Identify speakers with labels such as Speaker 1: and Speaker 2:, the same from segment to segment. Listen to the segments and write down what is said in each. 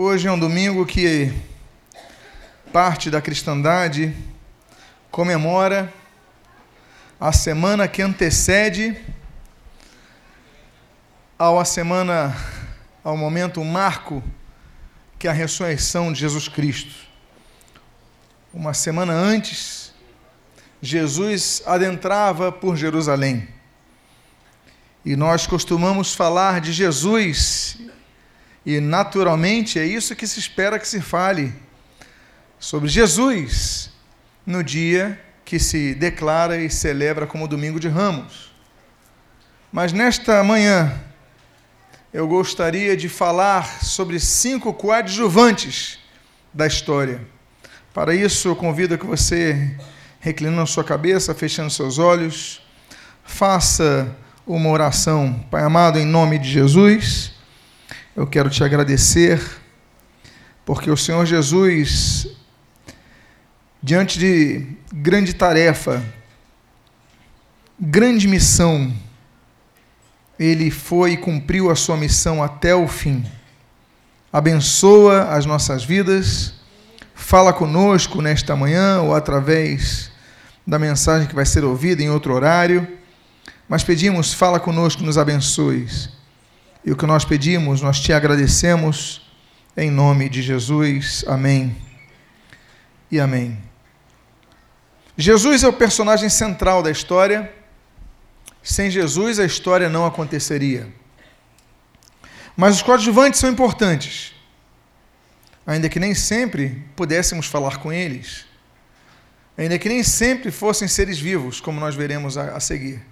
Speaker 1: Hoje é um domingo que parte da cristandade comemora a semana que antecede ao a semana ao momento marco que é a ressurreição de Jesus Cristo. Uma semana antes, Jesus adentrava por Jerusalém. E nós costumamos falar de Jesus e naturalmente é isso que se espera que se fale sobre Jesus no dia que se declara e celebra como Domingo de Ramos. Mas nesta manhã eu gostaria de falar sobre cinco coadjuvantes da história. Para isso, eu convido que você, reclinando sua cabeça, fechando seus olhos, faça uma oração. Pai amado, em nome de Jesus eu quero te agradecer, porque o Senhor Jesus, diante de grande tarefa, grande missão, ele foi e cumpriu a sua missão até o fim. Abençoa as nossas vidas, fala conosco nesta manhã ou através da mensagem que vai ser ouvida em outro horário. Mas pedimos, fala conosco, nos abençoes e o que nós pedimos, nós te agradecemos em nome de Jesus. Amém. E amém. Jesus é o personagem central da história. Sem Jesus, a história não aconteceria. Mas os coadjuvantes são importantes, ainda que nem sempre pudéssemos falar com eles, ainda que nem sempre fossem seres vivos, como nós veremos a, a seguir.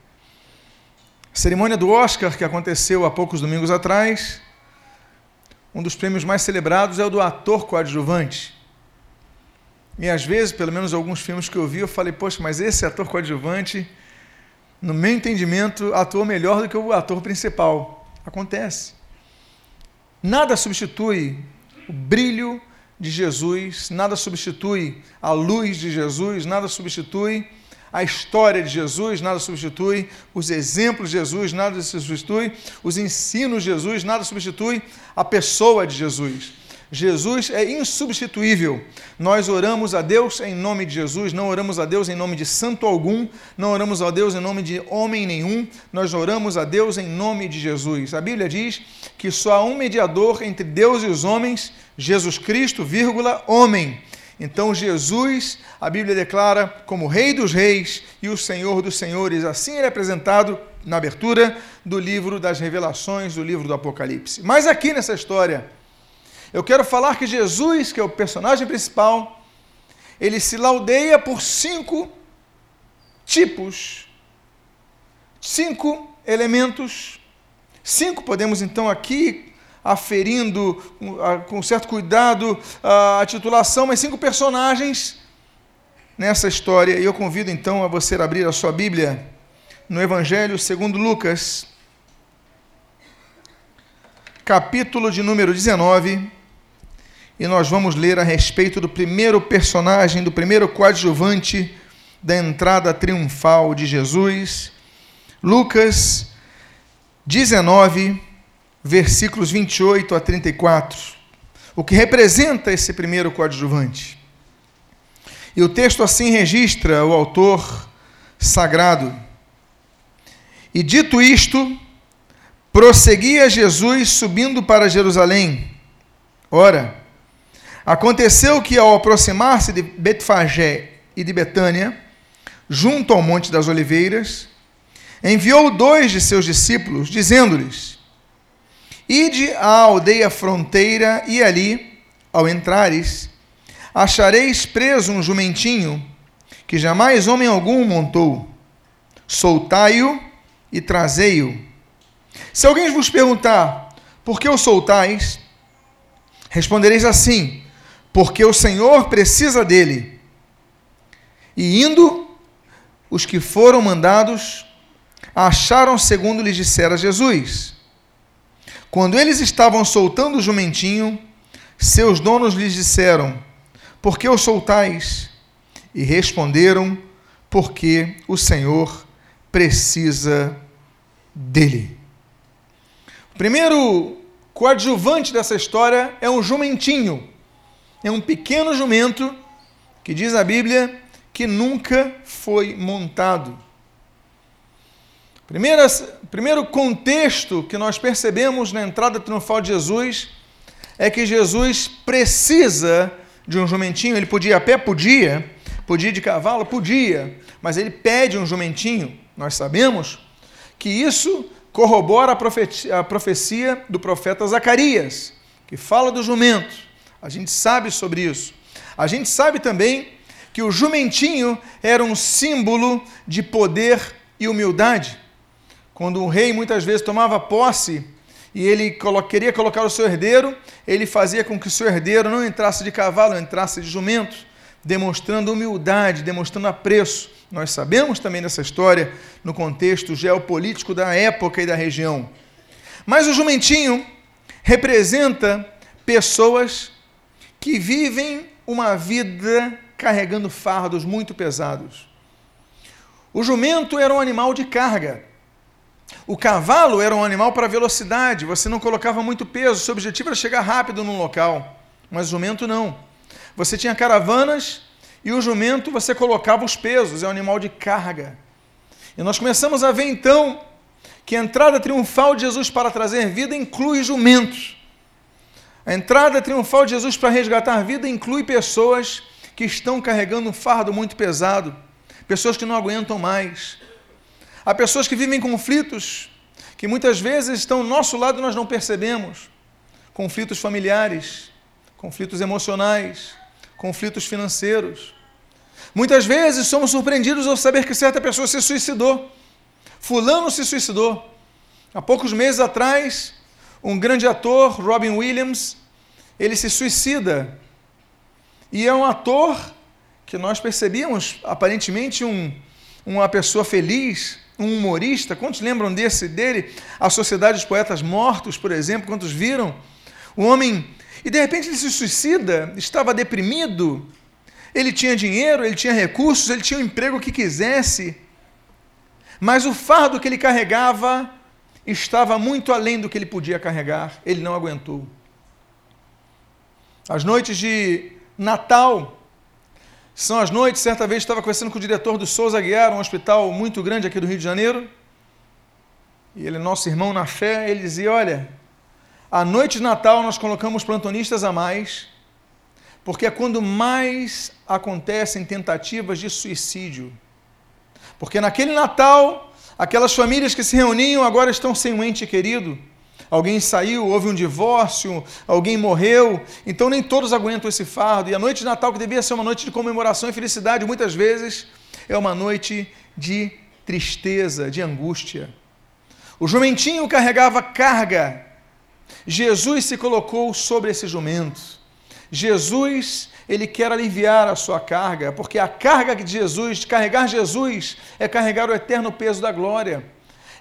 Speaker 1: Cerimônia do Oscar, que aconteceu há poucos domingos atrás, um dos prêmios mais celebrados é o do ator coadjuvante. E às vezes, pelo menos alguns filmes que eu vi, eu falei, poxa, mas esse ator coadjuvante, no meu entendimento, atuou melhor do que o ator principal. Acontece. Nada substitui o brilho de Jesus, nada substitui a luz de Jesus, nada substitui a história de Jesus, nada substitui, os exemplos de Jesus, nada substitui, os ensinos de Jesus, nada substitui a pessoa de Jesus. Jesus é insubstituível. Nós oramos a Deus em nome de Jesus, não oramos a Deus em nome de santo algum, não oramos a Deus em nome de homem nenhum, nós oramos a Deus em nome de Jesus. A Bíblia diz que só há um mediador entre Deus e os homens, Jesus Cristo, vírgula, homem. Então Jesus, a Bíblia declara como Rei dos Reis e o Senhor dos Senhores. Assim ele é apresentado na abertura do livro das Revelações, do livro do Apocalipse. Mas aqui nessa história, eu quero falar que Jesus, que é o personagem principal, ele se laudeia por cinco tipos, cinco elementos. Cinco, podemos então aqui aferindo com certo cuidado a titulação, mas cinco personagens nessa história. E eu convido então a você abrir a sua Bíblia no Evangelho segundo Lucas, capítulo de número 19, e nós vamos ler a respeito do primeiro personagem, do primeiro coadjuvante da entrada triunfal de Jesus. Lucas 19, versículos 28 a 34, o que representa esse primeiro coadjuvante. E o texto assim registra o autor sagrado. E dito isto, prosseguia Jesus subindo para Jerusalém. Ora, aconteceu que ao aproximar-se de Betfagé e de Betânia, junto ao Monte das Oliveiras, enviou dois de seus discípulos, dizendo-lhes: Ide à aldeia fronteira, e ali, ao entrares, achareis preso um jumentinho que jamais homem algum montou. Soltai-o e trazei-o. Se alguém vos perguntar, por que o soltais? Respondereis assim: porque o Senhor precisa dele. E indo, os que foram mandados acharam segundo lhes dissera Jesus. Quando eles estavam soltando o jumentinho, seus donos lhes disseram: Por que o soltais? E responderam: Porque o Senhor precisa dele. O primeiro coadjuvante dessa história é um jumentinho. É um pequeno jumento que diz a Bíblia que nunca foi montado. Primeira, primeiro contexto que nós percebemos na entrada triunfal de Jesus é que Jesus precisa de um jumentinho. Ele podia a pé? Podia. Podia de cavalo? Podia. Mas ele pede um jumentinho. Nós sabemos que isso corrobora a profecia, a profecia do profeta Zacarias, que fala do jumento. A gente sabe sobre isso. A gente sabe também que o jumentinho era um símbolo de poder e humildade. Quando o rei muitas vezes tomava posse e ele queria colocar o seu herdeiro, ele fazia com que o seu herdeiro não entrasse de cavalo, entrasse de jumento, demonstrando humildade, demonstrando apreço. Nós sabemos também dessa história no contexto geopolítico da época e da região. Mas o jumentinho representa pessoas que vivem uma vida carregando fardos muito pesados. O jumento era um animal de carga. O cavalo era um animal para velocidade, você não colocava muito peso, seu objetivo era chegar rápido num local. Mas o jumento não. Você tinha caravanas e o jumento você colocava os pesos, é um animal de carga. E nós começamos a ver então que a entrada triunfal de Jesus para trazer vida inclui jumentos. A entrada triunfal de Jesus para resgatar vida inclui pessoas que estão carregando um fardo muito pesado, pessoas que não aguentam mais. Há pessoas que vivem conflitos que muitas vezes estão ao nosso lado e nós não percebemos. Conflitos familiares, conflitos emocionais, conflitos financeiros. Muitas vezes somos surpreendidos ao saber que certa pessoa se suicidou. Fulano se suicidou. Há poucos meses atrás, um grande ator, Robin Williams, ele se suicida e é um ator que nós percebíamos aparentemente um, uma pessoa feliz, um humorista. Quantos lembram desse dele? A Sociedade dos Poetas Mortos, por exemplo, quantos viram? O homem e de repente ele se suicida, estava deprimido. Ele tinha dinheiro, ele tinha recursos, ele tinha o emprego que quisesse. Mas o fardo que ele carregava estava muito além do que ele podia carregar. Ele não aguentou. As noites de Natal. São as noites, certa vez estava conversando com o diretor do Souza Guiar, um hospital muito grande aqui do Rio de Janeiro. E ele, nosso irmão na fé, ele dizia: Olha, a noite de Natal nós colocamos plantonistas a mais, porque é quando mais acontecem tentativas de suicídio. Porque naquele Natal, aquelas famílias que se reuniam agora estão sem um ente querido alguém saiu, houve um divórcio, alguém morreu, então nem todos aguentam esse fardo. E a noite de Natal, que devia ser uma noite de comemoração e felicidade, muitas vezes é uma noite de tristeza, de angústia. O jumentinho carregava carga. Jesus se colocou sobre esse jumento. Jesus, ele quer aliviar a sua carga, porque a carga de Jesus, carregar Jesus, é carregar o eterno peso da glória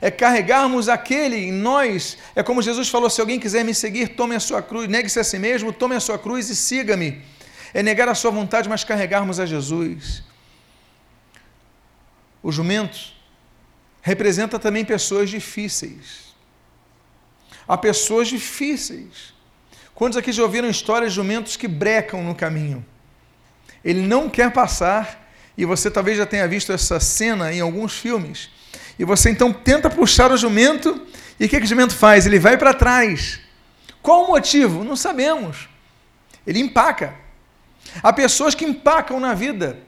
Speaker 1: é carregarmos aquele em nós. É como Jesus falou: se alguém quiser me seguir, tome a sua cruz, negue-se a si mesmo, tome a sua cruz e siga-me. É negar a sua vontade, mas carregarmos a Jesus. O jumento representa também pessoas difíceis. Há pessoas difíceis. Quantos aqui já ouviram histórias de jumentos que brecam no caminho? Ele não quer passar, e você talvez já tenha visto essa cena em alguns filmes e você então tenta puxar o jumento, e o que, que o jumento faz? Ele vai para trás. Qual o motivo? Não sabemos. Ele empaca. Há pessoas que empacam na vida.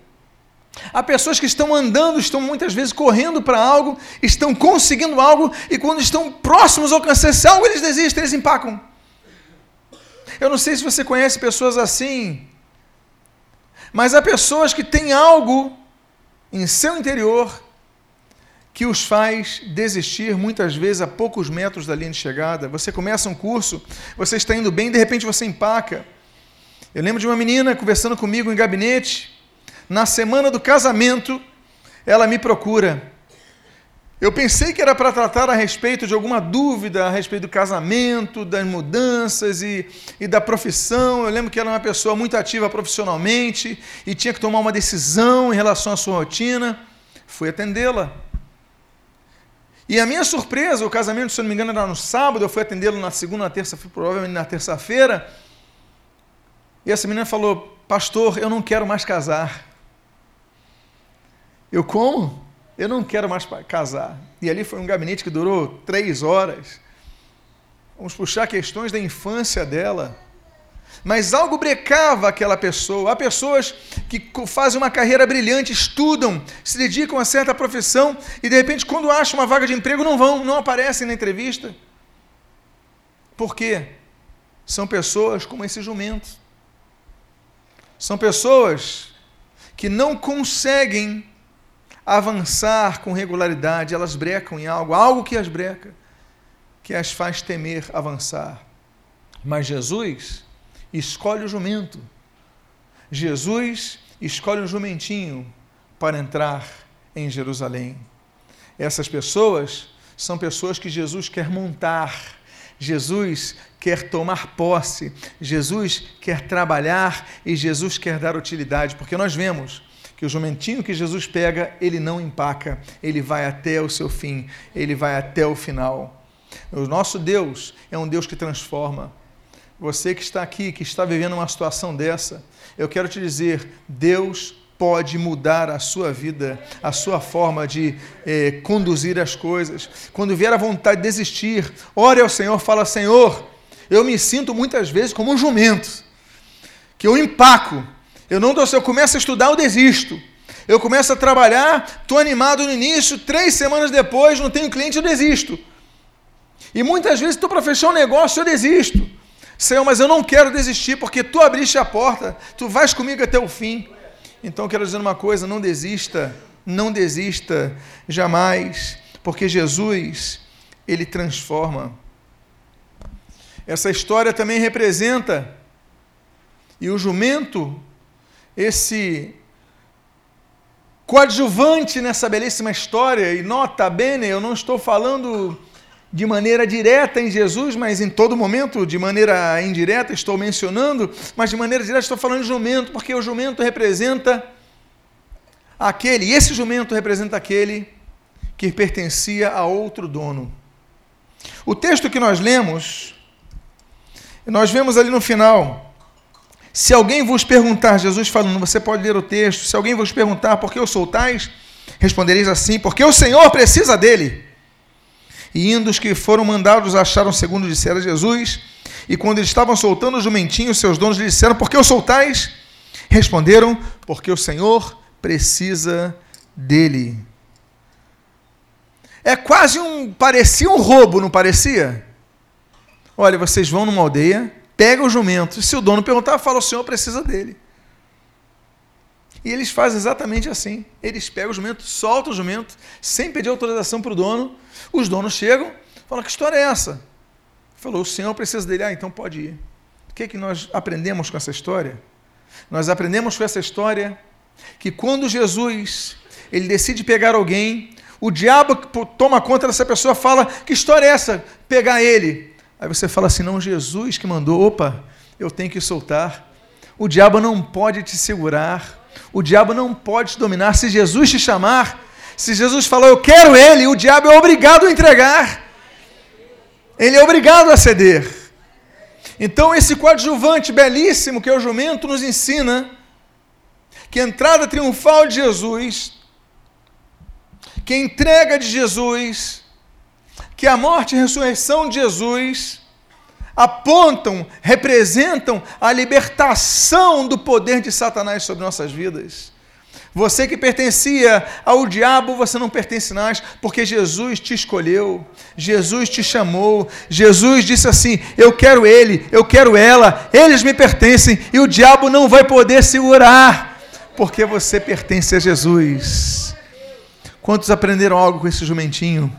Speaker 1: Há pessoas que estão andando, estão muitas vezes correndo para algo, estão conseguindo algo, e quando estão próximos ao alcançar esse algo, eles desistem, eles empacam. Eu não sei se você conhece pessoas assim, mas há pessoas que têm algo em seu interior que os faz desistir muitas vezes a poucos metros da linha de chegada. Você começa um curso, você está indo bem, de repente você empaca. Eu lembro de uma menina conversando comigo em gabinete, na semana do casamento, ela me procura. Eu pensei que era para tratar a respeito de alguma dúvida a respeito do casamento, das mudanças e, e da profissão. Eu lembro que ela era uma pessoa muito ativa profissionalmente e tinha que tomar uma decisão em relação à sua rotina. Fui atendê-la. E a minha surpresa, o casamento, se eu não me engano, era no sábado, eu fui atendê-lo na segunda, na terça, provavelmente na terça-feira. E essa menina falou: Pastor, eu não quero mais casar. Eu como? Eu não quero mais casar. E ali foi um gabinete que durou três horas. Vamos puxar questões da infância dela. Mas algo brecava aquela pessoa. Há pessoas que fazem uma carreira brilhante, estudam, se dedicam a certa profissão e de repente, quando acham uma vaga de emprego, não vão, não aparecem na entrevista. Por quê? São pessoas como esse jumento. São pessoas que não conseguem avançar com regularidade, elas brecam em algo, algo que as breca, que as faz temer avançar. Mas Jesus escolhe o jumento. Jesus escolhe o jumentinho para entrar em Jerusalém. Essas pessoas são pessoas que Jesus quer montar. Jesus quer tomar posse, Jesus quer trabalhar e Jesus quer dar utilidade, porque nós vemos que o jumentinho que Jesus pega, ele não empaca, ele vai até o seu fim, ele vai até o final. O nosso Deus é um Deus que transforma. Você que está aqui, que está vivendo uma situação dessa, eu quero te dizer: Deus pode mudar a sua vida, a sua forma de eh, conduzir as coisas. Quando vier a vontade de desistir, ore ao Senhor, fala: Senhor, eu me sinto muitas vezes como um jumento, que eu empaco, eu não dou, eu começo a estudar, eu desisto. Eu começo a trabalhar, estou animado no início, três semanas depois, não tenho cliente, eu desisto. E muitas vezes estou para fechar um negócio, eu desisto. Senhor, mas eu não quero desistir, porque tu abriste a porta, tu vais comigo até o fim. Então quero dizer uma coisa: não desista, não desista jamais, porque Jesus, ele transforma. Essa história também representa, e o jumento esse coadjuvante nessa belíssima história, e nota bene, eu não estou falando de maneira direta em Jesus, mas em todo momento, de maneira indireta, estou mencionando, mas de maneira direta estou falando de jumento, porque o jumento representa aquele, e esse jumento representa aquele que pertencia a outro dono. O texto que nós lemos, nós vemos ali no final, se alguém vos perguntar, Jesus falando, você pode ler o texto, se alguém vos perguntar por que o soltais, respondereis assim, porque o Senhor precisa dele. E indo os que foram mandados acharam segundo dissera Jesus, e quando eles estavam soltando o jumentinho, seus donos lhe disseram, por que o soltais? Responderam, porque o Senhor precisa dele. É quase um, parecia um roubo, não parecia? Olha, vocês vão numa aldeia, pega o jumento. Se o dono perguntar, fala: o senhor precisa dele. E eles fazem exatamente assim. Eles pegam o jumento, soltam o jumento, sem pedir autorização para o dono. Os donos chegam, falam: que história é essa? Falou: o senhor precisa dele. Ah, então pode ir. O que é que nós aprendemos com essa história? Nós aprendemos com essa história que quando Jesus ele decide pegar alguém, o diabo toma conta dessa pessoa, fala: que história é essa? Pegar ele. Aí você fala assim: não, Jesus que mandou, opa, eu tenho que soltar. O diabo não pode te segurar, o diabo não pode te dominar. Se Jesus te chamar, se Jesus falou, eu quero ele, o diabo é obrigado a entregar, ele é obrigado a ceder. Então, esse coadjuvante belíssimo que é o jumento nos ensina que a entrada triunfal de Jesus, que a entrega de Jesus, que a morte e a ressurreição de Jesus apontam, representam a libertação do poder de Satanás sobre nossas vidas. Você que pertencia ao diabo, você não pertence mais, porque Jesus te escolheu, Jesus te chamou, Jesus disse assim: Eu quero ele, eu quero ela, eles me pertencem e o diabo não vai poder segurar, porque você pertence a Jesus. Quantos aprenderam algo com esse jumentinho?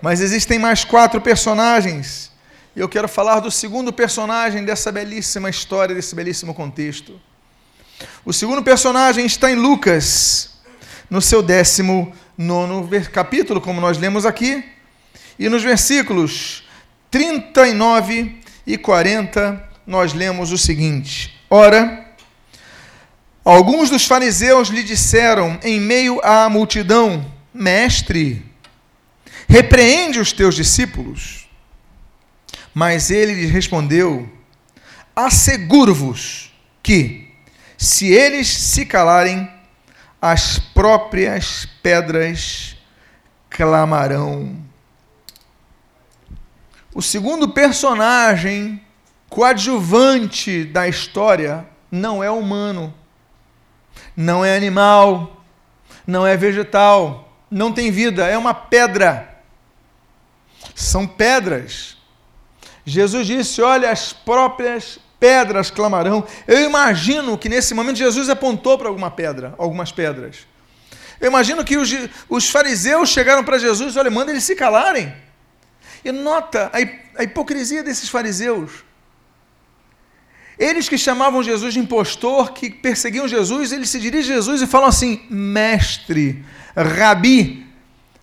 Speaker 1: Mas existem mais quatro personagens. E eu quero falar do segundo personagem dessa belíssima história, desse belíssimo contexto. O segundo personagem está em Lucas, no seu décimo nono capítulo, como nós lemos aqui, e nos versículos 39 e 40, nós lemos o seguinte: Ora, alguns dos fariseus lhe disseram em meio à multidão: Mestre, repreende os teus discípulos. Mas ele lhes respondeu: Asseguro-vos que, se eles se calarem, as próprias pedras clamarão. O segundo personagem coadjuvante da história não é humano, não é animal, não é vegetal, não tem vida, é uma pedra. São pedras. Jesus disse: Olha, as próprias pedras clamarão. Eu imagino que nesse momento Jesus apontou para alguma pedra, algumas pedras. Eu imagino que os, os fariseus chegaram para Jesus: Olha, manda eles se calarem. E nota a, a hipocrisia desses fariseus. Eles que chamavam Jesus de impostor, que perseguiam Jesus, eles se dirigem a Jesus e falam assim: Mestre, Rabi,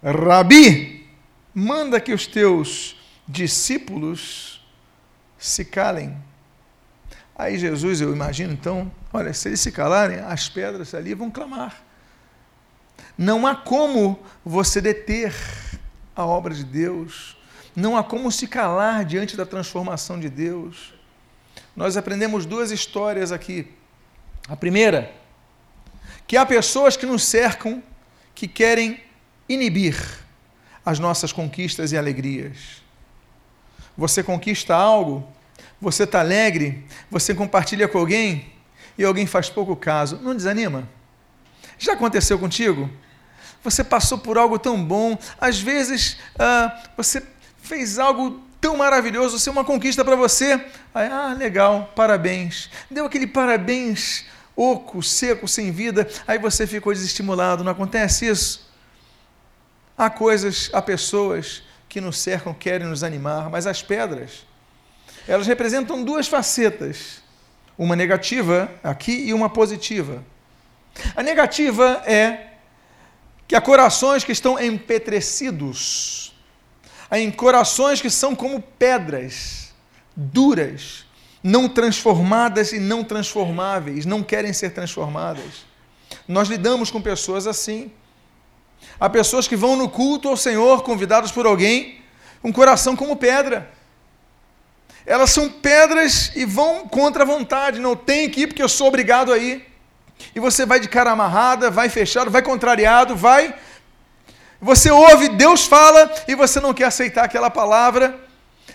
Speaker 1: Rabi, manda que os teus discípulos se calem. Aí Jesus, eu imagino então, olha, se eles se calarem, as pedras ali vão clamar. Não há como você deter a obra de Deus, não há como se calar diante da transformação de Deus. Nós aprendemos duas histórias aqui. A primeira, que há pessoas que nos cercam que querem inibir as nossas conquistas e alegrias. Você conquista algo, você está alegre, você compartilha com alguém e alguém faz pouco caso. Não desanima? Já aconteceu contigo? Você passou por algo tão bom, às vezes ah, você fez algo tão maravilhoso, ser é uma conquista para você. Aí, ah, legal, parabéns. Deu aquele parabéns oco, seco, sem vida, aí você ficou desestimulado. Não acontece isso? Há coisas, há pessoas que nos cercam, querem nos animar, mas as pedras, elas representam duas facetas, uma negativa aqui e uma positiva. A negativa é que há corações que estão empetrecidos, há em corações que são como pedras duras, não transformadas e não transformáveis, não querem ser transformadas. Nós lidamos com pessoas assim. Há pessoas que vão no culto ao Senhor, convidados por alguém, um coração como pedra. Elas são pedras e vão contra a vontade. Não tem que ir porque eu sou obrigado a ir. E você vai de cara amarrada, vai fechado, vai contrariado, vai. Você ouve, Deus fala e você não quer aceitar aquela palavra.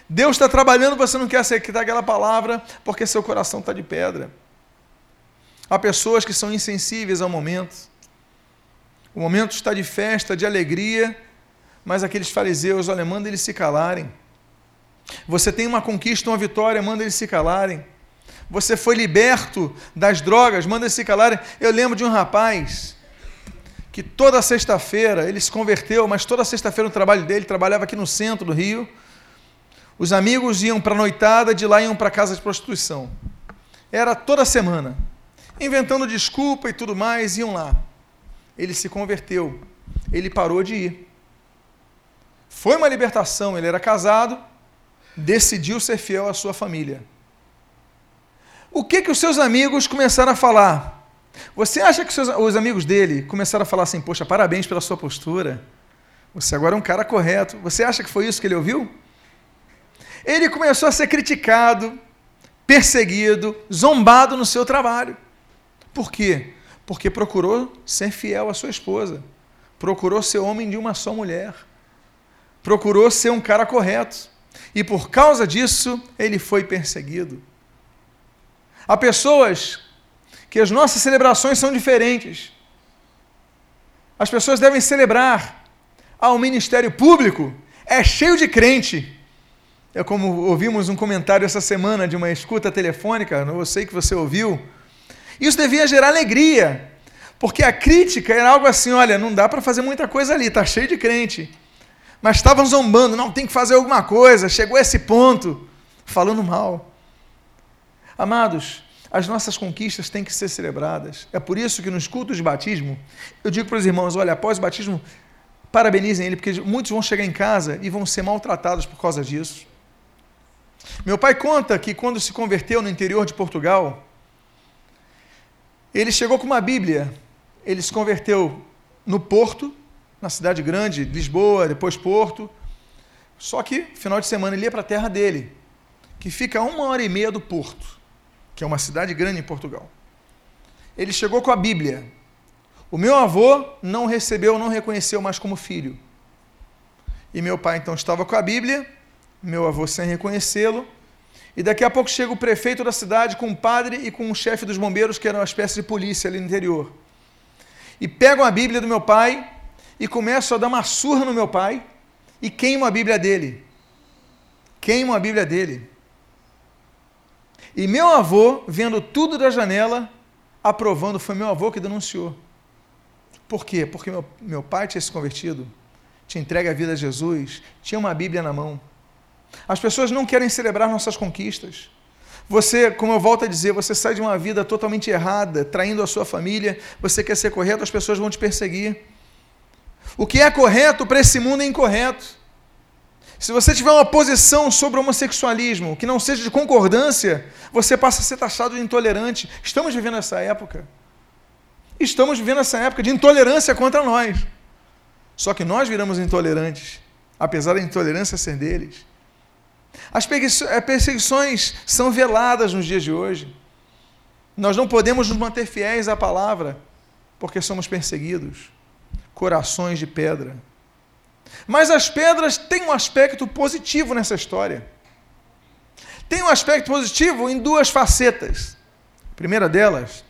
Speaker 1: Deus está trabalhando, você não quer aceitar aquela palavra porque seu coração está de pedra. Há pessoas que são insensíveis ao momento. O momento está de festa, de alegria, mas aqueles fariseus, olha, manda eles se calarem. Você tem uma conquista, uma vitória, manda eles se calarem. Você foi liberto das drogas, manda eles se calarem. Eu lembro de um rapaz que toda sexta-feira ele se converteu, mas toda sexta-feira no trabalho dele, trabalhava aqui no centro do Rio. Os amigos iam para a noitada, de lá iam para casa de prostituição. Era toda semana. Inventando desculpa e tudo mais, iam lá. Ele se converteu. Ele parou de ir. Foi uma libertação, ele era casado, decidiu ser fiel à sua família. O que que os seus amigos começaram a falar? Você acha que seus, os amigos dele começaram a falar assim: Poxa, parabéns pela sua postura. Você agora é um cara correto. Você acha que foi isso que ele ouviu? Ele começou a ser criticado, perseguido, zombado no seu trabalho. Por quê? Porque procurou ser fiel à sua esposa, procurou ser homem de uma só mulher, procurou ser um cara correto. E por causa disso, ele foi perseguido. Há pessoas que as nossas celebrações são diferentes. As pessoas devem celebrar. Ah, o ministério público é cheio de crente. É como ouvimos um comentário essa semana de uma escuta telefônica, eu sei que você ouviu. Isso devia gerar alegria, porque a crítica era algo assim: olha, não dá para fazer muita coisa ali, está cheio de crente. Mas estavam zombando, não, tem que fazer alguma coisa, chegou a esse ponto, falando mal. Amados, as nossas conquistas têm que ser celebradas. É por isso que nos cultos de batismo, eu digo para os irmãos: olha, após o batismo, parabenizem ele, porque muitos vão chegar em casa e vão ser maltratados por causa disso. Meu pai conta que quando se converteu no interior de Portugal, ele chegou com uma Bíblia. Ele se converteu no Porto, na cidade grande, Lisboa, depois Porto. Só que, final de semana, ele ia para a terra dele, que fica a uma hora e meia do Porto, que é uma cidade grande em Portugal. Ele chegou com a Bíblia. O meu avô não recebeu, não reconheceu mais como filho. E meu pai então estava com a Bíblia, meu avô sem reconhecê-lo, e daqui a pouco chega o prefeito da cidade com o padre e com o chefe dos bombeiros, que era uma espécie de polícia ali no interior. E pegam a Bíblia do meu pai e começam a dar uma surra no meu pai e queimam a Bíblia dele. Queimam a Bíblia dele. E meu avô, vendo tudo da janela, aprovando, foi meu avô que denunciou. Por quê? Porque meu, meu pai tinha se convertido, tinha entregue a vida a Jesus, tinha uma Bíblia na mão. As pessoas não querem celebrar nossas conquistas. Você, como eu volto a dizer, você sai de uma vida totalmente errada, traindo a sua família, você quer ser correto, as pessoas vão te perseguir. O que é correto para esse mundo é incorreto. Se você tiver uma posição sobre o homossexualismo que não seja de concordância, você passa a ser taxado de intolerante. Estamos vivendo essa época. Estamos vivendo essa época de intolerância contra nós. Só que nós viramos intolerantes, apesar da intolerância ser deles. As eh, perseguições são veladas nos dias de hoje. Nós não podemos nos manter fiéis à palavra, porque somos perseguidos. Corações de pedra. Mas as pedras têm um aspecto positivo nessa história. Tem um aspecto positivo em duas facetas. A primeira delas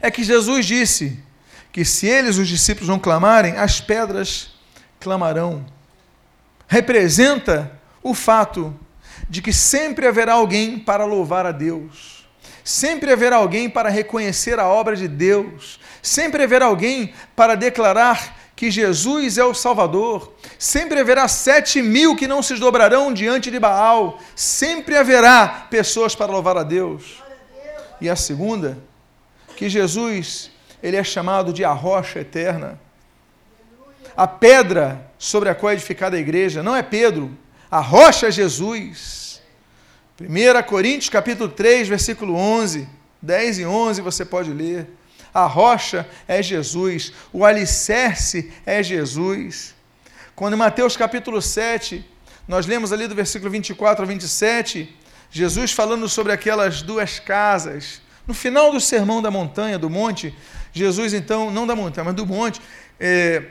Speaker 1: é que Jesus disse que se eles, os discípulos, não clamarem, as pedras clamarão. Representa o fato de que sempre haverá alguém para louvar a Deus, sempre haverá alguém para reconhecer a obra de Deus, sempre haverá alguém para declarar que Jesus é o Salvador, sempre haverá sete mil que não se dobrarão diante de Baal, sempre haverá pessoas para louvar a Deus. E a segunda, que Jesus ele é chamado de a rocha eterna. A pedra sobre a qual é edificada a igreja não é Pedro, a rocha é Jesus. 1 Coríntios capítulo 3, versículo 11, 10 e 11 você pode ler. A rocha é Jesus, o alicerce é Jesus. Quando em Mateus capítulo 7, nós lemos ali do versículo 24 a 27, Jesus falando sobre aquelas duas casas. No final do sermão da montanha, do monte, Jesus então, não da montanha, mas do monte, é,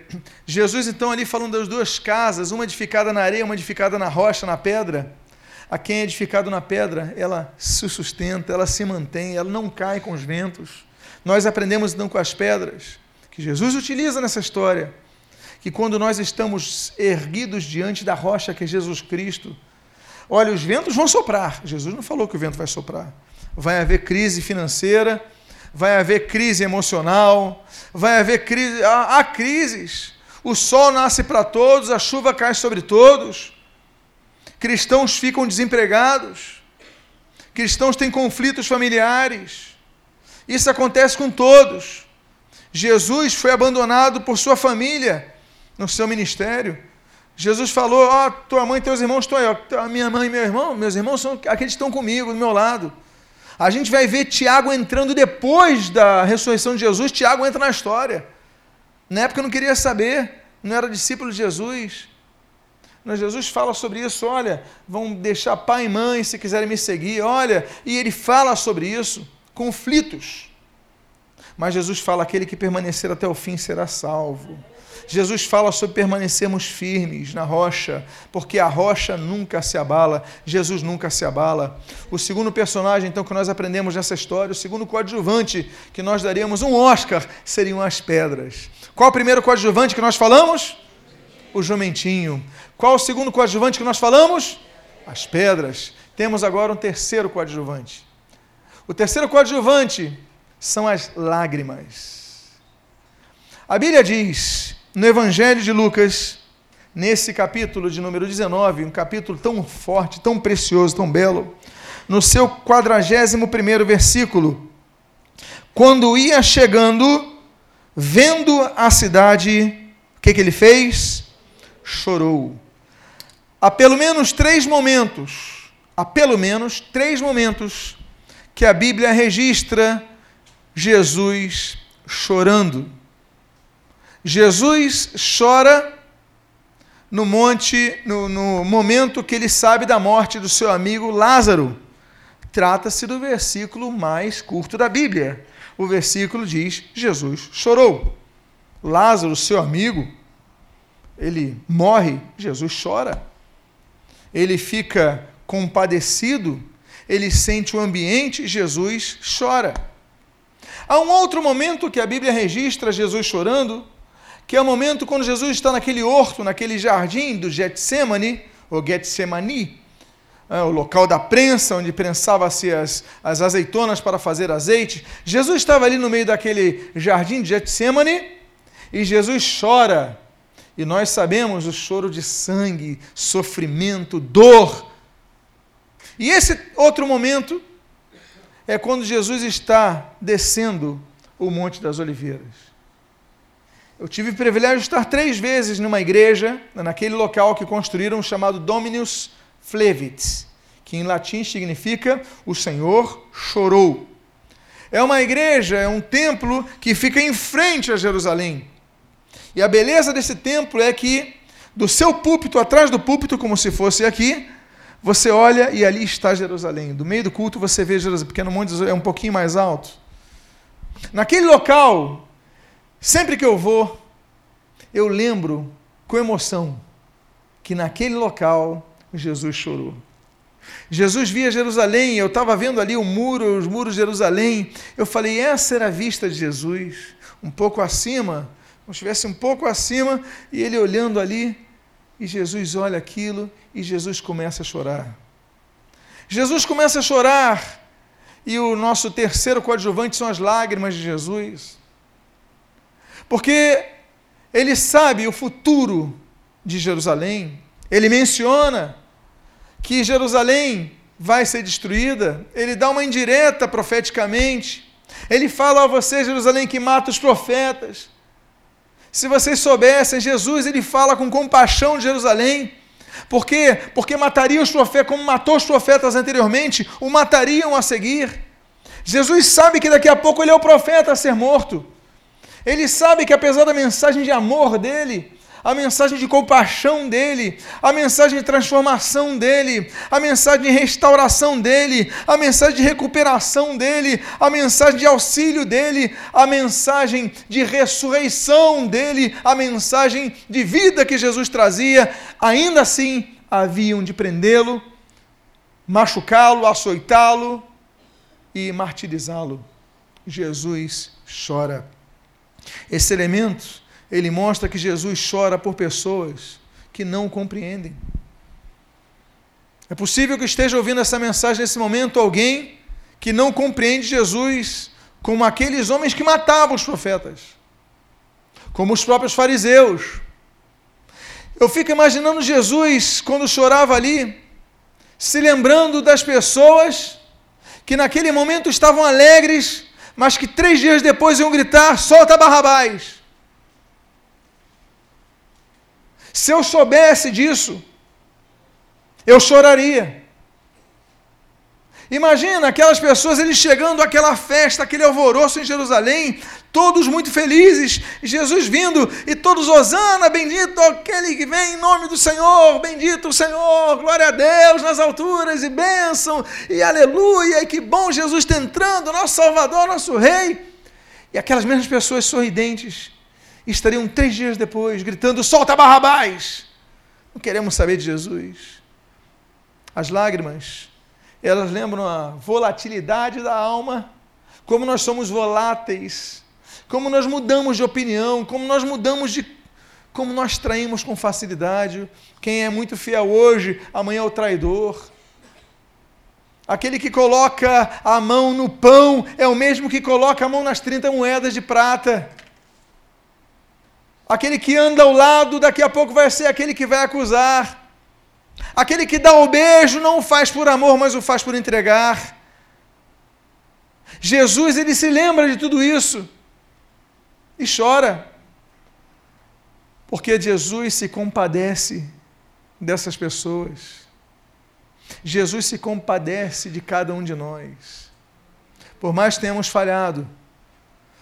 Speaker 1: Jesus, então, ali falando das duas casas, uma edificada na areia, uma edificada na rocha, na pedra. A quem é edificado na pedra, ela se sustenta, ela se mantém, ela não cai com os ventos. Nós aprendemos então com as pedras, que Jesus utiliza nessa história, que quando nós estamos erguidos diante da rocha que é Jesus Cristo, olha, os ventos vão soprar. Jesus não falou que o vento vai soprar. Vai haver crise financeira, vai haver crise emocional, vai haver crise, há, há crises. O sol nasce para todos, a chuva cai sobre todos. Cristãos ficam desempregados. Cristãos têm conflitos familiares. Isso acontece com todos. Jesus foi abandonado por sua família no seu ministério. Jesus falou: Ó, oh, tua mãe e teus irmãos estão aí. A minha mãe e meu irmão, meus irmãos são aqueles que estão comigo, do meu lado. A gente vai ver Tiago entrando depois da ressurreição de Jesus. Tiago entra na história. Na época eu não queria saber, não era discípulo de Jesus. Mas Jesus fala sobre isso, olha, vão deixar pai e mãe se quiserem me seguir, olha, e ele fala sobre isso, conflitos. Mas Jesus fala: aquele que permanecer até o fim será salvo. Jesus fala sobre permanecermos firmes na rocha, porque a rocha nunca se abala, Jesus nunca se abala. O segundo personagem, então, que nós aprendemos nessa história, o segundo coadjuvante que nós daríamos um Oscar, seriam as pedras. Qual o primeiro coadjuvante que nós falamos? O jumentinho. Qual o segundo coadjuvante que nós falamos? As pedras. Temos agora um terceiro coadjuvante. O terceiro coadjuvante são as lágrimas. A Bíblia diz no Evangelho de Lucas, nesse capítulo de número 19, um capítulo tão forte, tão precioso, tão belo, no seu 41 versículo, quando ia chegando, vendo a cidade, o que, que ele fez? Chorou. Há pelo menos três momentos, há pelo menos três momentos que a Bíblia registra Jesus chorando. Jesus chora no monte, no, no momento que ele sabe da morte do seu amigo Lázaro. Trata-se do versículo mais curto da Bíblia. O versículo diz: Jesus chorou. Lázaro, seu amigo, ele morre, Jesus chora. Ele fica compadecido, ele sente o ambiente, Jesus chora. Há um outro momento que a Bíblia registra Jesus chorando, que é o momento quando Jesus está naquele horto, naquele jardim do Getsemane, ou Getsemani, é, o local da prensa, onde prensava-se as, as azeitonas para fazer azeite. Jesus estava ali no meio daquele jardim de Getsemane e Jesus chora. E nós sabemos o choro de sangue, sofrimento, dor. E esse outro momento é quando Jesus está descendo o Monte das Oliveiras. Eu tive o privilégio de estar três vezes numa igreja, naquele local que construíram, chamado Dominus Flevit, que em latim significa o Senhor chorou. É uma igreja, é um templo que fica em frente a Jerusalém. E a beleza desse templo é que do seu púlpito, atrás do púlpito, como se fosse aqui, você olha e ali está Jerusalém. Do meio do culto você vê Jerusalém, porque no monte é um pouquinho mais alto. Naquele local, sempre que eu vou, eu lembro com emoção que naquele local Jesus chorou. Jesus via Jerusalém, eu estava vendo ali o muro, os muros de Jerusalém. Eu falei, essa era a vista de Jesus, um pouco acima, como estivesse um pouco acima, e ele olhando ali, e Jesus olha aquilo e Jesus começa a chorar. Jesus começa a chorar, e o nosso terceiro coadjuvante são as lágrimas de Jesus. Porque ele sabe o futuro de Jerusalém. Ele menciona que Jerusalém vai ser destruída. Ele dá uma indireta profeticamente. Ele fala a você, Jerusalém, que mata os profetas. Se vocês soubessem, Jesus ele fala com compaixão de Jerusalém. Por quê? Porque mataria os profetas, como matou os profetas anteriormente, o matariam a seguir. Jesus sabe que daqui a pouco ele é o profeta a ser morto. Ele sabe que apesar da mensagem de amor dele, a mensagem de compaixão dele, a mensagem de transformação dele, a mensagem de restauração dele, a mensagem de recuperação dele, a mensagem de auxílio dele, a mensagem de ressurreição dele, a mensagem de vida que Jesus trazia, ainda assim haviam de prendê-lo, machucá-lo, açoitá-lo e martirizá-lo. Jesus chora. Esse elemento ele mostra que Jesus chora por pessoas que não compreendem. É possível que esteja ouvindo essa mensagem nesse momento alguém que não compreende Jesus como aqueles homens que matavam os profetas, como os próprios fariseus. Eu fico imaginando Jesus quando chorava ali, se lembrando das pessoas que naquele momento estavam alegres, mas que três dias depois iam gritar: solta Barrabás. Se eu soubesse disso, eu choraria. Imagina aquelas pessoas, eles chegando àquela festa, aquele alvoroço em Jerusalém, todos muito felizes, Jesus vindo, e todos, Osana, bendito aquele que vem em nome do Senhor, bendito o Senhor, glória a Deus nas alturas, e bênção, e aleluia, e que bom Jesus está entrando, nosso Salvador, nosso Rei. E aquelas mesmas pessoas sorridentes, estariam três dias depois gritando: solta Barrabás! Não queremos saber de Jesus. As lágrimas, elas lembram a volatilidade da alma, como nós somos voláteis, como nós mudamos de opinião, como nós mudamos de. como nós traímos com facilidade. Quem é muito fiel hoje, amanhã é o traidor. Aquele que coloca a mão no pão é o mesmo que coloca a mão nas 30 moedas de prata. Aquele que anda ao lado, daqui a pouco vai ser aquele que vai acusar. Aquele que dá o beijo não o faz por amor, mas o faz por entregar. Jesus, ele se lembra de tudo isso e chora. Porque Jesus se compadece dessas pessoas. Jesus se compadece de cada um de nós. Por mais que tenhamos falhado,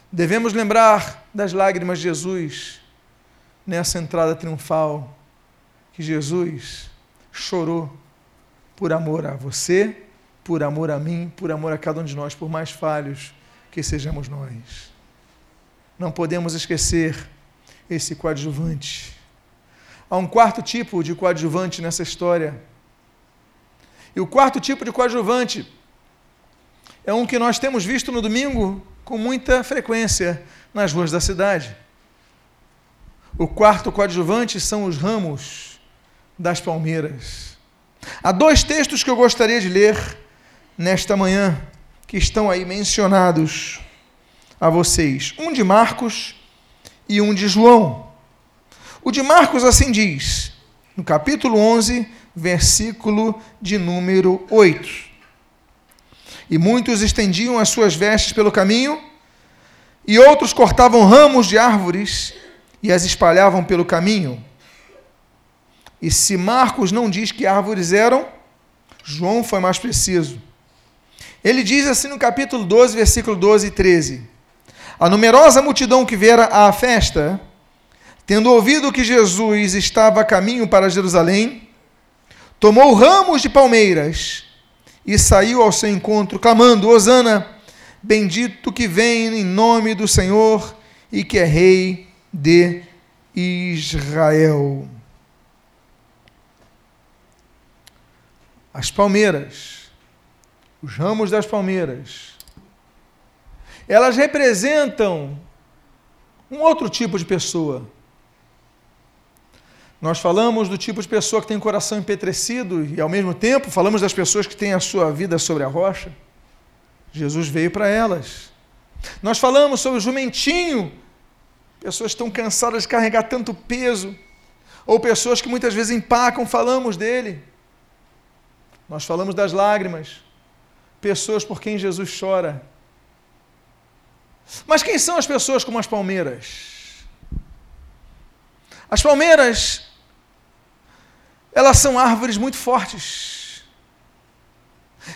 Speaker 1: devemos lembrar das lágrimas de Jesus nessa entrada triunfal que Jesus chorou por amor a você, por amor a mim, por amor a cada um de nós, por mais falhos que sejamos nós. Não podemos esquecer esse coadjuvante. Há um quarto tipo de coadjuvante nessa história. E o quarto tipo de coadjuvante é um que nós temos visto no domingo com muita frequência nas ruas da cidade. O quarto coadjuvante são os ramos das palmeiras. Há dois textos que eu gostaria de ler nesta manhã, que estão aí mencionados a vocês: um de Marcos e um de João. O de Marcos assim diz, no capítulo 11, versículo de número 8. E muitos estendiam as suas vestes pelo caminho, e outros cortavam ramos de árvores e as espalhavam pelo caminho. E se Marcos não diz que árvores eram, João foi mais preciso. Ele diz assim no capítulo 12, versículo 12 e 13: A numerosa multidão que viera à festa, tendo ouvido que Jesus estava a caminho para Jerusalém, tomou ramos de palmeiras e saiu ao seu encontro, clamando: Hosana, bendito que vem em nome do Senhor e que é Rei de Israel. As palmeiras, os ramos das palmeiras, elas representam um outro tipo de pessoa. Nós falamos do tipo de pessoa que tem o coração empetrecido e, ao mesmo tempo, falamos das pessoas que têm a sua vida sobre a rocha. Jesus veio para elas. Nós falamos sobre o jumentinho, pessoas estão cansadas de carregar tanto peso, ou pessoas que muitas vezes empacam, falamos dele. Nós falamos das lágrimas, pessoas por quem Jesus chora. Mas quem são as pessoas como as palmeiras? As palmeiras elas são árvores muito fortes.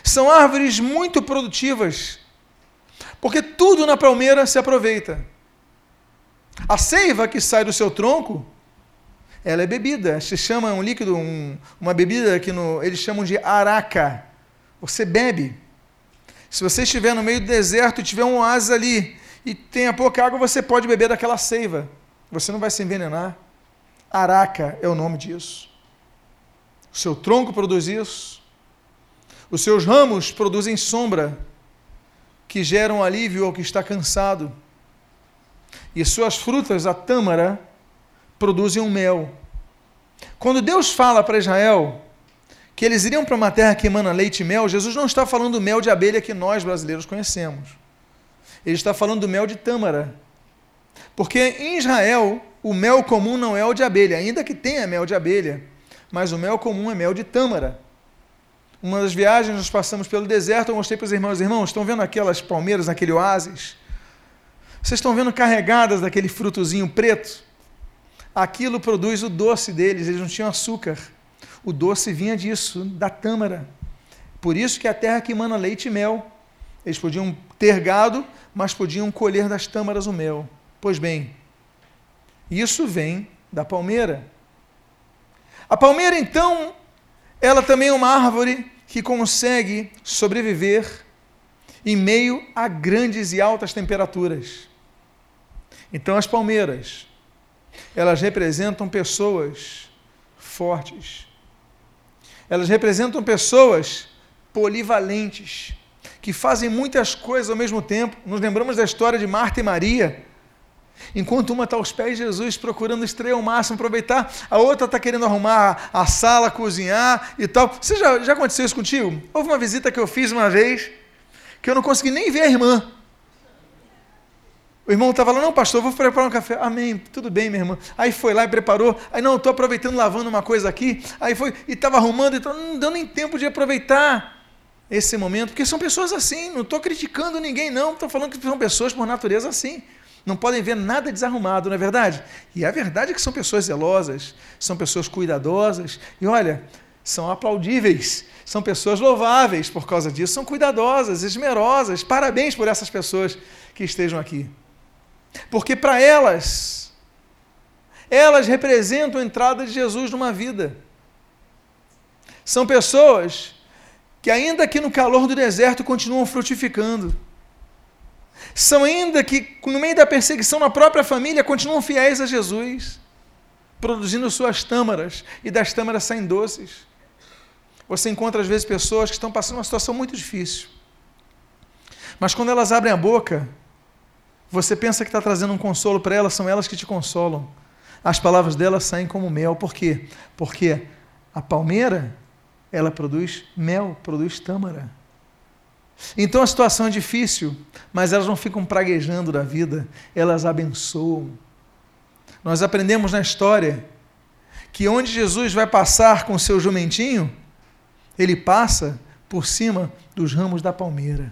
Speaker 1: São árvores muito produtivas. Porque tudo na palmeira se aproveita. A seiva que sai do seu tronco, ela é bebida. Se chama um líquido, um, uma bebida que no, eles chamam de araca. Você bebe. Se você estiver no meio do deserto e tiver um oásis ali e tenha pouca água, você pode beber daquela seiva. Você não vai se envenenar. Araca é o nome disso. O seu tronco produz isso. Os seus ramos produzem sombra, que geram alívio ao que está cansado. E suas frutas, a tâmara, produzem um mel. Quando Deus fala para Israel que eles iriam para uma terra que emana leite e mel, Jesus não está falando do mel de abelha que nós brasileiros conhecemos. Ele está falando do mel de tâmara. Porque em Israel, o mel comum não é o de abelha, ainda que tenha mel de abelha mas o mel comum é mel de tâmara. Uma das viagens nós passamos pelo deserto, eu mostrei para os irmãos, irmãos, estão vendo aquelas palmeiras naquele oásis? Vocês estão vendo carregadas daquele frutozinho preto? Aquilo produz o doce deles, eles não tinham açúcar. O doce vinha disso, da tâmara. Por isso que a terra que emana leite e mel. Eles podiam ter gado, mas podiam colher das tâmaras o mel. Pois bem, isso vem da palmeira. A palmeira, então, ela também é uma árvore que consegue sobreviver em meio a grandes e altas temperaturas. Então, as palmeiras, elas representam pessoas fortes. Elas representam pessoas polivalentes, que fazem muitas coisas ao mesmo tempo. Nos lembramos da história de Marta e Maria Enquanto uma está aos pés de Jesus procurando extrair o máximo, aproveitar, a outra está querendo arrumar a sala, cozinhar e tal. Você já, já aconteceu isso contigo? Houve uma visita que eu fiz uma vez que eu não consegui nem ver a irmã. O irmão estava lá, não, pastor, vou preparar um café. Amém, tudo bem, minha irmã. Aí foi lá e preparou. Aí, não, estou aproveitando, lavando uma coisa aqui. Aí foi, e estava arrumando, então não deu nem tempo de aproveitar esse momento, porque são pessoas assim. Não estou criticando ninguém, não. Estou falando que são pessoas por natureza assim não podem ver nada desarrumado, não é verdade? E a verdade é que são pessoas zelosas, são pessoas cuidadosas, e olha, são aplaudíveis, são pessoas louváveis por causa disso, são cuidadosas, esmerosas. Parabéns por essas pessoas que estejam aqui. Porque para elas, elas representam a entrada de Jesus numa vida. São pessoas que, ainda aqui no calor do deserto, continuam frutificando. São ainda que, no meio da perseguição na própria família, continuam fiéis a Jesus, produzindo suas tâmaras, e das tâmaras saem doces. Você encontra, às vezes, pessoas que estão passando uma situação muito difícil. Mas quando elas abrem a boca, você pensa que está trazendo um consolo para elas, são elas que te consolam. As palavras delas saem como mel. Por quê? Porque a palmeira, ela produz mel, produz tâmara. Então a situação é difícil, mas elas não ficam praguejando da vida, elas abençoam. Nós aprendemos na história que onde Jesus vai passar com o seu jumentinho, ele passa por cima dos ramos da palmeira.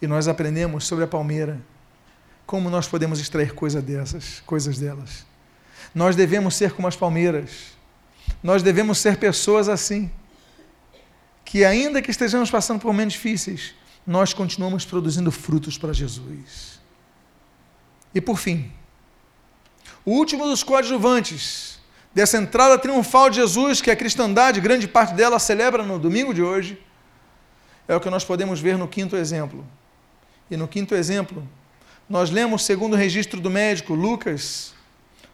Speaker 1: E nós aprendemos sobre a palmeira como nós podemos extrair coisa dessas, coisas delas. Nós devemos ser como as palmeiras. Nós devemos ser pessoas assim, que ainda que estejamos passando por momentos difíceis, nós continuamos produzindo frutos para Jesus. E por fim, o último dos coadjuvantes dessa entrada triunfal de Jesus, que a cristandade, grande parte dela, celebra no domingo de hoje, é o que nós podemos ver no quinto exemplo. E no quinto exemplo, nós lemos, segundo o registro do médico Lucas,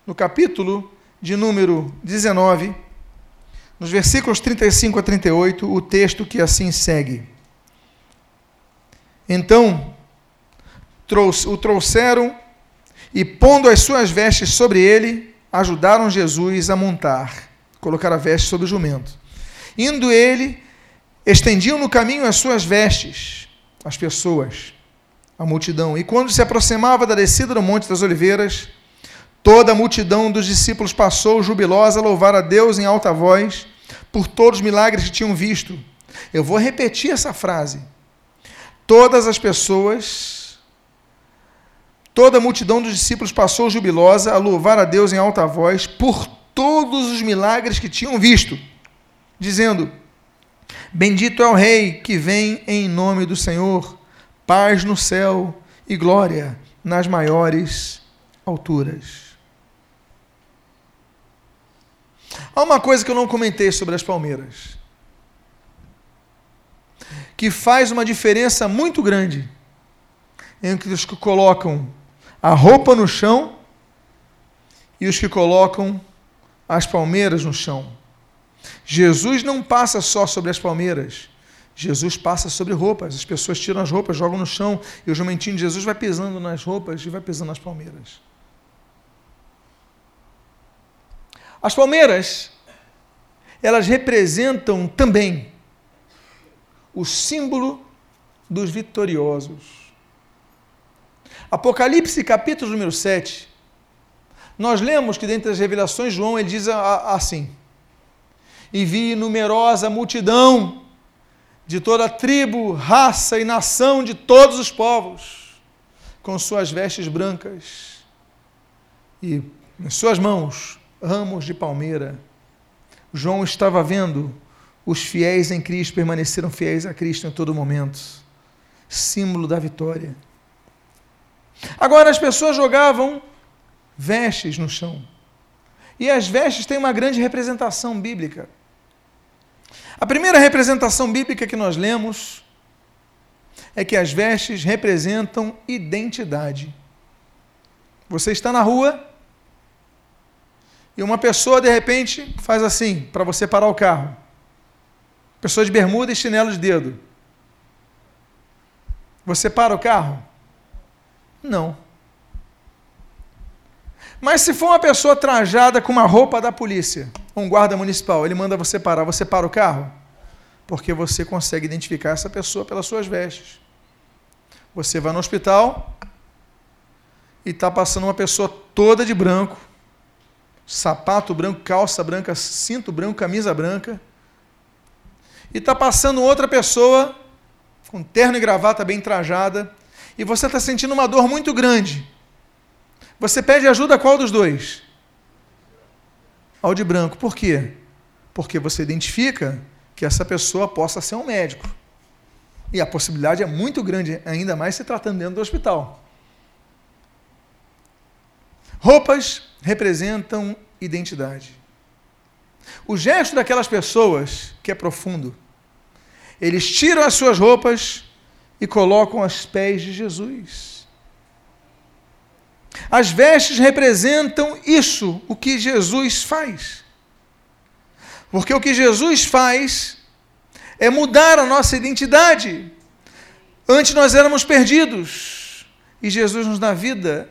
Speaker 1: no capítulo de número 19, nos versículos 35 a 38, o texto que assim segue. Então, o trouxeram e, pondo as suas vestes sobre ele, ajudaram Jesus a montar, colocar a veste sobre o jumento. Indo ele, estendiam no caminho as suas vestes, as pessoas a multidão. E quando se aproximava da descida do Monte das Oliveiras, toda a multidão dos discípulos passou jubilosa a louvar a Deus em alta voz por todos os milagres que tinham visto. Eu vou repetir essa frase. Todas as pessoas, toda a multidão dos discípulos passou jubilosa a louvar a Deus em alta voz por todos os milagres que tinham visto, dizendo: Bendito é o Rei que vem em nome do Senhor paz no céu e glória nas maiores alturas. Há uma coisa que eu não comentei sobre as palmeiras, que faz uma diferença muito grande entre os que colocam a roupa no chão e os que colocam as palmeiras no chão. Jesus não passa só sobre as palmeiras, Jesus passa sobre roupas, as pessoas tiram as roupas, jogam no chão, e o jumentinho de Jesus vai pisando nas roupas e vai pisando nas palmeiras. As palmeiras, elas representam também o símbolo dos vitoriosos. Apocalipse, capítulo número 7, nós lemos que dentre as revelações, João ele diz assim: E vi numerosa multidão de toda tribo, raça e nação de todos os povos, com suas vestes brancas e em suas mãos ramos de palmeira. João estava vendo os fiéis em Cristo permaneceram fiéis a Cristo em todo momento, símbolo da vitória. Agora as pessoas jogavam vestes no chão. E as vestes têm uma grande representação bíblica. A primeira representação bíblica que nós lemos é que as vestes representam identidade. Você está na rua e uma pessoa de repente faz assim para você parar o carro. Pessoa de bermuda e chinelo de dedo. Você para o carro? Não. Mas se for uma pessoa trajada com uma roupa da polícia, um guarda municipal, ele manda você parar, você para o carro? Porque você consegue identificar essa pessoa pelas suas vestes. Você vai no hospital e está passando uma pessoa toda de branco, sapato branco, calça branca, cinto branco, camisa branca, e está passando outra pessoa com terno e gravata bem trajada, e você está sentindo uma dor muito grande você pede ajuda a qual dos dois? Ao de branco. Por quê? Porque você identifica que essa pessoa possa ser um médico. E a possibilidade é muito grande, ainda mais se tratando dentro do hospital. Roupas representam identidade. O gesto daquelas pessoas, que é profundo, eles tiram as suas roupas e colocam aos pés de Jesus. As vestes representam isso, o que Jesus faz. Porque o que Jesus faz é mudar a nossa identidade. Antes nós éramos perdidos e Jesus nos dá vida.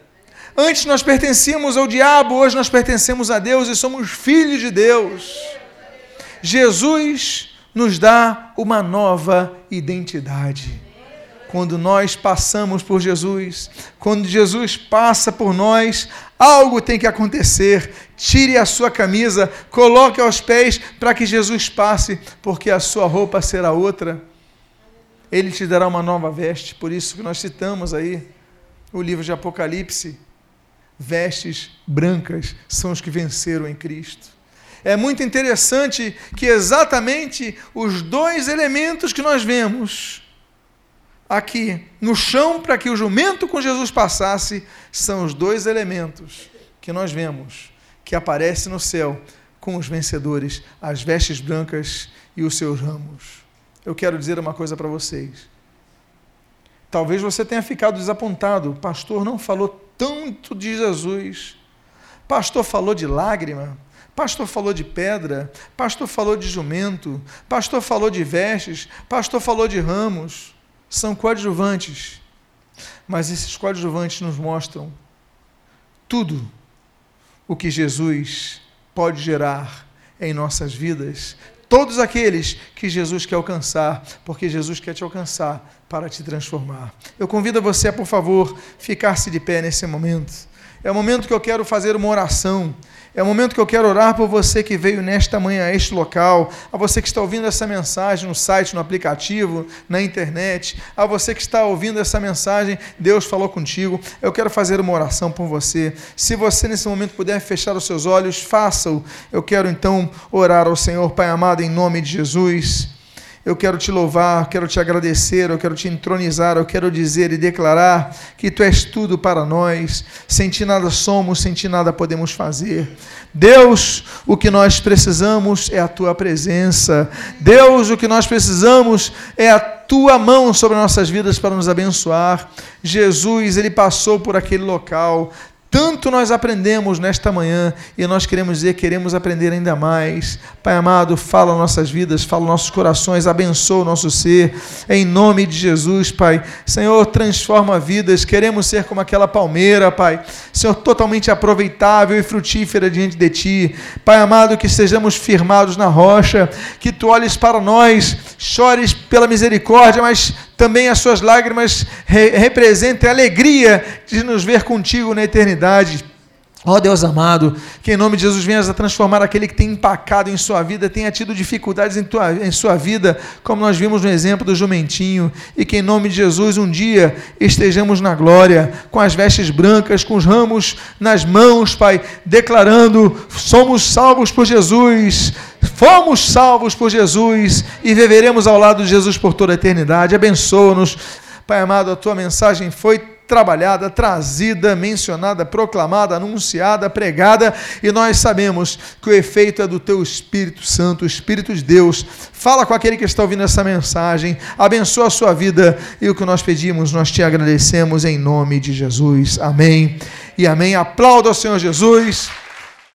Speaker 1: Antes nós pertencíamos ao diabo, hoje nós pertencemos a Deus e somos filhos de Deus. Jesus nos dá uma nova identidade. Quando nós passamos por Jesus, quando Jesus passa por nós, algo tem que acontecer. Tire a sua camisa, coloque aos pés para que Jesus passe, porque a sua roupa será outra. Ele te dará uma nova veste, por isso que nós citamos aí o livro de Apocalipse. Vestes brancas são os que venceram em Cristo. É muito interessante que exatamente os dois elementos que nós vemos aqui no chão para que o jumento com Jesus passasse são os dois elementos que nós vemos que aparecem no céu com os vencedores, as vestes brancas e os seus ramos. Eu quero dizer uma coisa para vocês. Talvez você tenha ficado desapontado. Pastor não falou tanto de Jesus. Pastor falou de lágrima. Pastor falou de pedra. Pastor falou de jumento. Pastor falou de vestes. Pastor falou de ramos são coadjuvantes, mas esses coadjuvantes nos mostram tudo o que Jesus pode gerar em nossas vidas. Todos aqueles que Jesus quer alcançar, porque Jesus quer te alcançar para te transformar. Eu convido você por favor, ficar-se de pé nesse momento. É o momento que eu quero fazer uma oração. É o momento que eu quero orar por você que veio nesta manhã a este local, a você que está ouvindo essa mensagem no site, no aplicativo, na internet, a você que está ouvindo essa mensagem, Deus falou contigo. Eu quero fazer uma oração por você. Se você nesse momento puder fechar os seus olhos, faça-o. Eu quero então orar ao Senhor, Pai amado, em nome de Jesus. Eu quero te louvar, quero te agradecer, eu quero te entronizar, eu quero dizer e declarar que tu és tudo para nós. Sem ti nada somos, sem ti nada podemos fazer. Deus, o que nós precisamos é a tua presença. Deus, o que nós precisamos é a tua mão sobre nossas vidas para nos abençoar. Jesus, ele passou por aquele local, nós aprendemos nesta manhã e nós queremos dizer, queremos aprender ainda mais. Pai amado, fala nossas vidas, fala nossos corações, abençoa o nosso ser, em nome de Jesus, Pai. Senhor, transforma vidas, queremos ser como aquela palmeira, Pai. Senhor, totalmente aproveitável e frutífera diante de Ti. Pai amado, que sejamos firmados na rocha, que Tu olhes para nós, chores pela misericórdia, mas também as suas lágrimas re representem a alegria de nos ver contigo na eternidade. Ó oh, Deus amado, que em nome de Jesus venhas a transformar aquele que tem empacado em sua vida, tenha tido dificuldades em, tua, em sua vida, como nós vimos no exemplo do jumentinho, e que em nome de Jesus um dia estejamos na glória, com as vestes brancas, com os ramos nas mãos, Pai, declarando: somos salvos por Jesus, fomos salvos por Jesus e viveremos ao lado de Jesus por toda a eternidade. Abençoa-nos. Pai amado, a tua mensagem foi trabalhada, trazida, mencionada, proclamada, anunciada, pregada, e nós sabemos que o efeito é do teu Espírito Santo, Espírito de Deus. Fala com aquele que está ouvindo essa mensagem, abençoa a sua vida e o que nós pedimos, nós te agradecemos em nome de Jesus. Amém e amém. Aplauda ao Senhor Jesus.